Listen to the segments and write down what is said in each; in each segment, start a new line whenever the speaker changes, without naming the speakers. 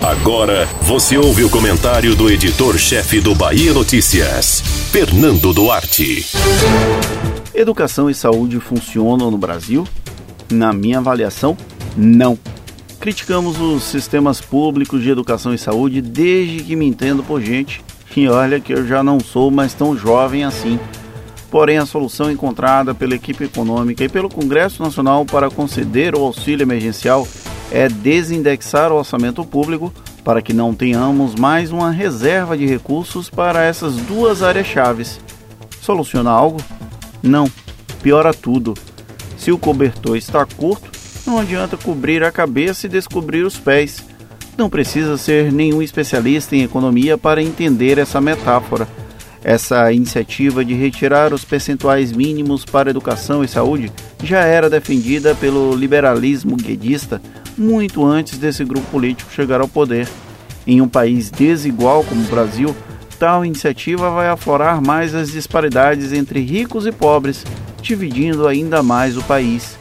Agora você ouve o comentário do editor-chefe do Bahia Notícias, Fernando Duarte.
Educação e saúde funcionam no Brasil? Na minha avaliação, não. Criticamos os sistemas públicos de educação e saúde desde que me entendo por gente, e olha que eu já não sou mais tão jovem assim. Porém, a solução encontrada pela equipe econômica e pelo Congresso Nacional para conceder o auxílio emergencial é desindexar o orçamento público para que não tenhamos mais uma reserva de recursos para essas duas áreas chaves. Soluciona algo? Não, piora tudo. Se o cobertor está curto, não adianta cobrir a cabeça e descobrir os pés. Não precisa ser nenhum especialista em economia para entender essa metáfora. Essa iniciativa de retirar os percentuais mínimos para educação e saúde já era defendida pelo liberalismo guedista muito antes desse grupo político chegar ao poder. Em um país desigual como o Brasil, tal iniciativa vai aflorar mais as disparidades entre ricos e pobres, dividindo ainda mais o país.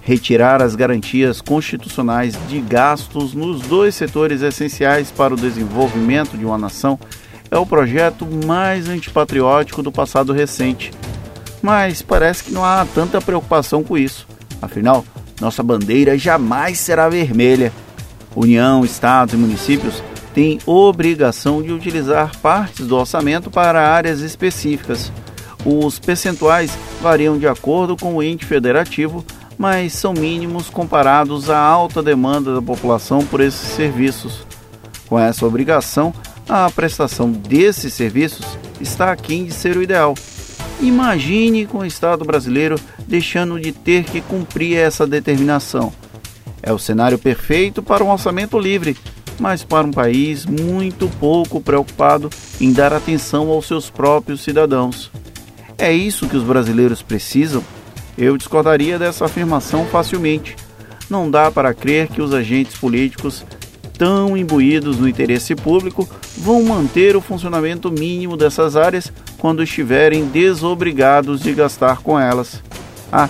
Retirar as garantias constitucionais de gastos nos dois setores essenciais para o desenvolvimento de uma nação é o projeto mais antipatriótico do passado recente. Mas parece que não há tanta preocupação com isso. Afinal, nossa bandeira jamais será vermelha. União, estados e municípios têm obrigação de utilizar partes do orçamento para áreas específicas. Os percentuais variam de acordo com o ente federativo, mas são mínimos comparados à alta demanda da população por esses serviços. Com essa obrigação, a prestação desses serviços está aquém de ser o ideal. Imagine com o Estado brasileiro deixando de ter que cumprir essa determinação. É o cenário perfeito para um orçamento livre, mas para um país muito pouco preocupado em dar atenção aos seus próprios cidadãos. É isso que os brasileiros precisam? Eu discordaria dessa afirmação facilmente. Não dá para crer que os agentes políticos tão imbuídos no interesse público vão manter o funcionamento mínimo dessas áreas quando estiverem desobrigados de gastar com elas. Ah,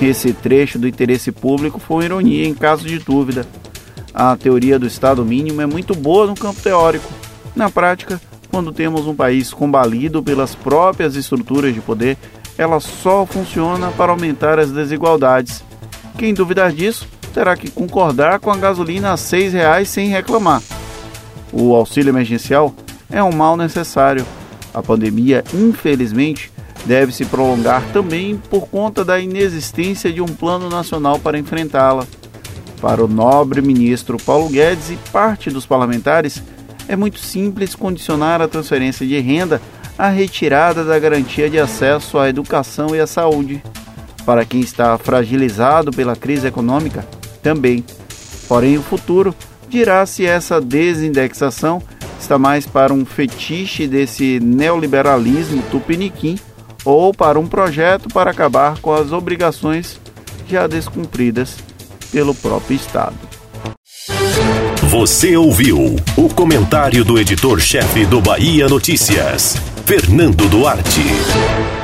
esse trecho do interesse público foi ironia em caso de dúvida. A teoria do Estado mínimo é muito boa no campo teórico. Na prática, quando temos um país combalido pelas próprias estruturas de poder, ela só funciona para aumentar as desigualdades. Quem duvidar disso terá que concordar com a gasolina a R$ 6,00 sem reclamar. O auxílio emergencial é um mal necessário. A pandemia, infelizmente, deve se prolongar também por conta da inexistência de um plano nacional para enfrentá-la. Para o nobre ministro Paulo Guedes e parte dos parlamentares, é muito simples condicionar a transferência de renda à retirada da garantia de acesso à educação e à saúde. Para quem está fragilizado pela crise econômica, também. Porém, o futuro dirá se essa desindexação está mais para um fetiche desse neoliberalismo tupiniquim ou para um projeto para acabar com as obrigações já descumpridas pelo próprio Estado.
Você ouviu o comentário do editor-chefe do Bahia Notícias, Fernando Duarte.